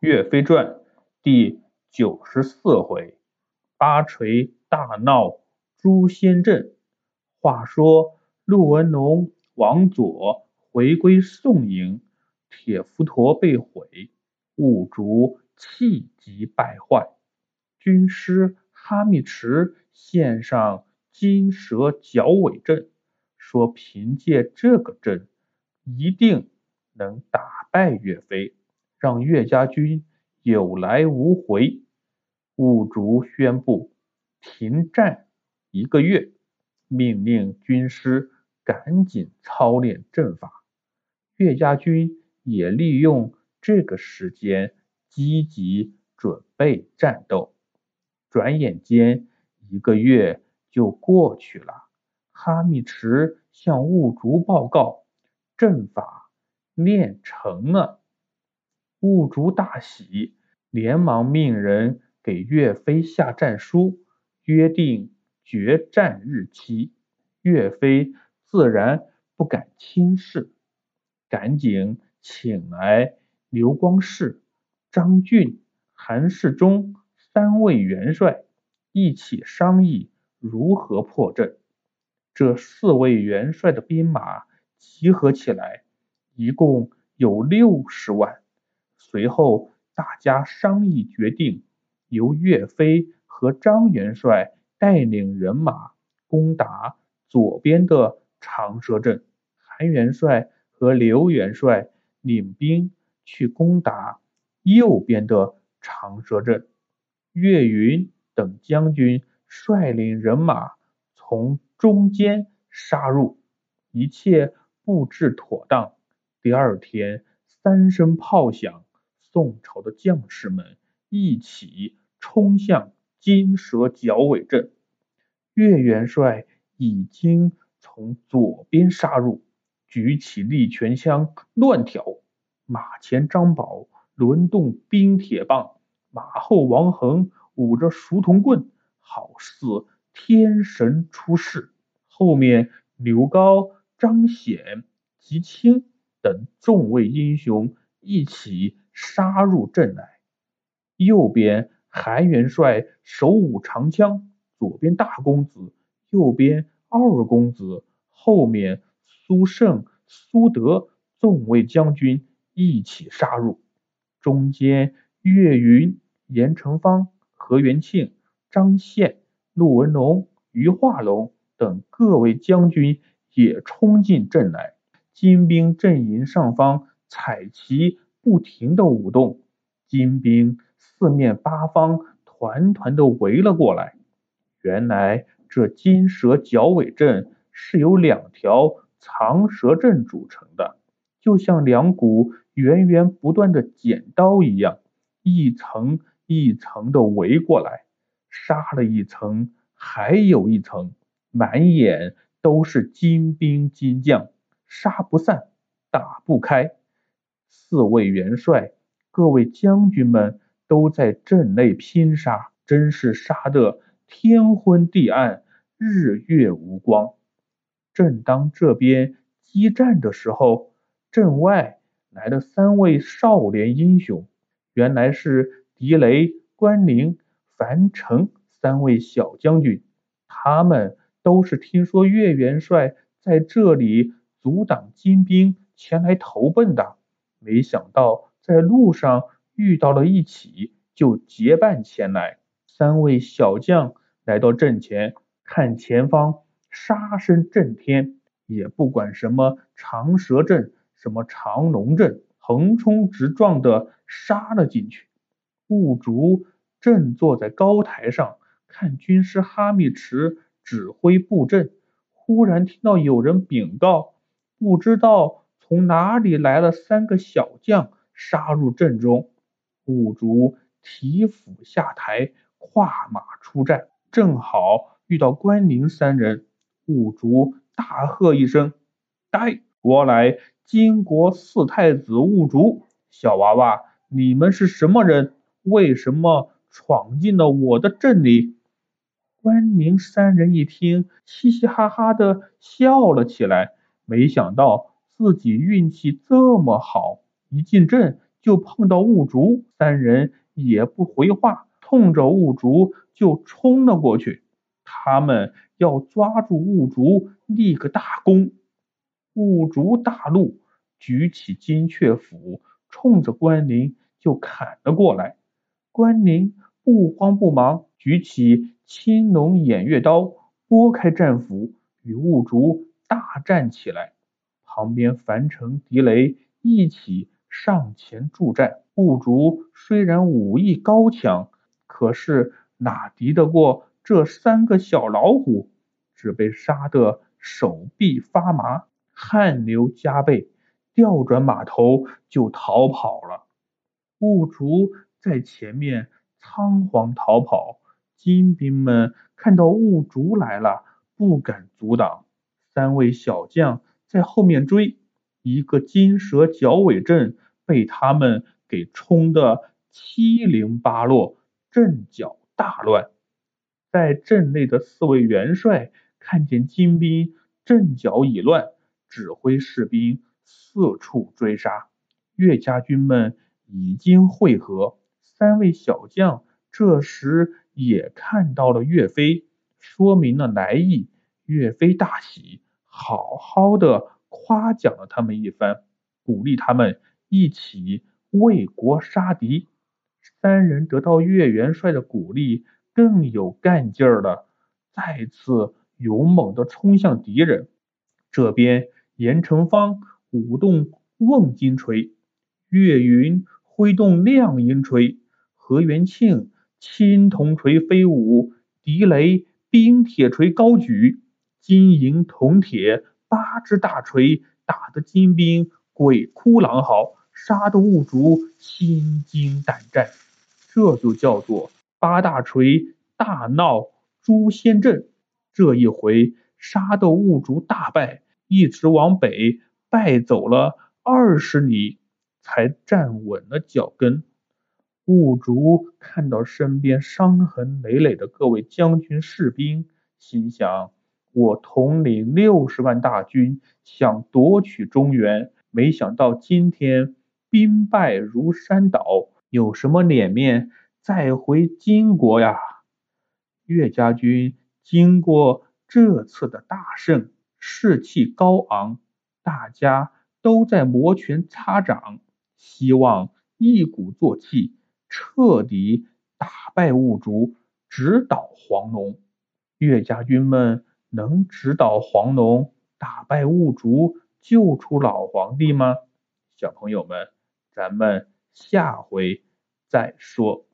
岳飞传第九十四回：八锤大闹诛仙阵。话说陆文龙往左回归宋营，铁浮陀被毁，兀竹气急败坏。军师哈密池献上金蛇绞尾阵，说凭借这个阵，一定能打败岳飞。让岳家军有来无回。兀竹宣布停战一个月，命令军师赶紧操练阵法。岳家军也利用这个时间积极准备战斗。转眼间一个月就过去了。哈密池向兀竹报告，阵法练成了。兀竹大喜，连忙命人给岳飞下战书，约定决战日期。岳飞自然不敢轻视，赶紧请来刘光世、张俊、韩世忠三位元帅一起商议如何破阵。这四位元帅的兵马集合起来，一共有六十万。随后，大家商议决定，由岳飞和张元帅带领人马攻打左边的长蛇阵，韩元帅和刘元帅领兵去攻打右边的长蛇阵，岳云等将军率领人马从中间杀入，一切布置妥当。第二天，三声炮响。宋朝的将士们一起冲向金蛇绞尾阵，岳元帅已经从左边杀入，举起利拳枪乱挑，马前张宝抡动冰铁棒，马后王恒舞着熟铜棍，好似天神出世。后面刘高、张显、吉清等众位英雄一起。杀入阵来，右边韩元帅手舞长枪，左边大公子，右边二公子，后面苏胜、苏德众位将军一起杀入，中间岳云、严成方、何元庆、张宪、陆文龙、于化龙等各位将军也冲进阵来，金兵阵营上方彩旗。不停的舞动，金兵四面八方团团的围了过来。原来这金蛇绞尾阵是由两条长蛇阵组成的，就像两股源源不断的剪刀一样，一层一层的围过来，杀了一层还有一层，满眼都是金兵金将，杀不散，打不开。四位元帅、各位将军们都在阵内拼杀，真是杀得天昏地暗、日月无光。正当这边激战的时候，阵外来了三位少年英雄，原来是狄雷、关宁、樊城三位小将军。他们都是听说岳元帅在这里阻挡金兵前来投奔的。没想到在路上遇到了一起，就结伴前来。三位小将来到阵前，看前方杀声震天，也不管什么长蛇阵、什么长龙阵，横冲直撞的杀了进去。兀竹正坐在高台上看军师哈密池指挥布阵，忽然听到有人禀告，不知道。从哪里来了三个小将，杀入阵中。兀竹提斧下台，跨马出战，正好遇到关宁三人。兀竹大喝一声：“呆！我乃金国四太子兀竹。小娃娃，你们是什么人？为什么闯进了我的阵里？”关宁三人一听，嘻嘻哈哈的笑了起来，没想到。自己运气这么好，一进阵就碰到雾竹，三人也不回话，冲着雾竹就冲了过去。他们要抓住雾竹，立个大功。雾竹大怒，举起金雀斧，冲着关宁就砍了过来。关宁不慌不忙，举起青龙偃月刀，拨开战斧，与雾竹大战起来。旁边樊城、狄雷一起上前助战。兀竹虽然武艺高强，可是哪敌得过这三个小老虎？只被杀得手臂发麻。汗流浃背，调转马头就逃跑了。兀竹在前面仓皇逃跑，金兵们看到兀竹来了，不敢阻挡。三位小将在后面追，一个金蛇绞尾阵被他们给冲得七零八落，阵脚大乱。在阵内的四位元帅看见金兵阵脚已乱。指挥士兵四处追杀，岳家军们已经会合。三位小将这时也看到了岳飞，说明了来意。岳飞大喜，好好的夸奖了他们一番，鼓励他们一起为国杀敌。三人得到岳元帅的鼓励，更有干劲儿了，再次勇猛的冲向敌人。这边。严成方舞动瓮金锤，岳云挥动亮银锤，何元庆青铜锤飞舞，狄雷冰铁锤高举，金银铜铁八只大锤打得金兵鬼哭狼嚎，杀得兀竹心惊胆战。这就叫做八大锤大闹诛仙阵。这一回杀得兀竹大败。一直往北败走了二十里，才站稳了脚跟。兀竹看到身边伤痕累累的各位将军士兵，心想：我统领六十万大军，想夺取中原，没想到今天兵败如山倒，有什么脸面再回金国呀？岳家军经过这次的大胜。士气高昂，大家都在摩拳擦掌，希望一鼓作气，彻底打败兀竹，直捣黄龙。岳家军们能指导黄龙，打败雾竹，救出老皇帝吗？小朋友们，咱们下回再说。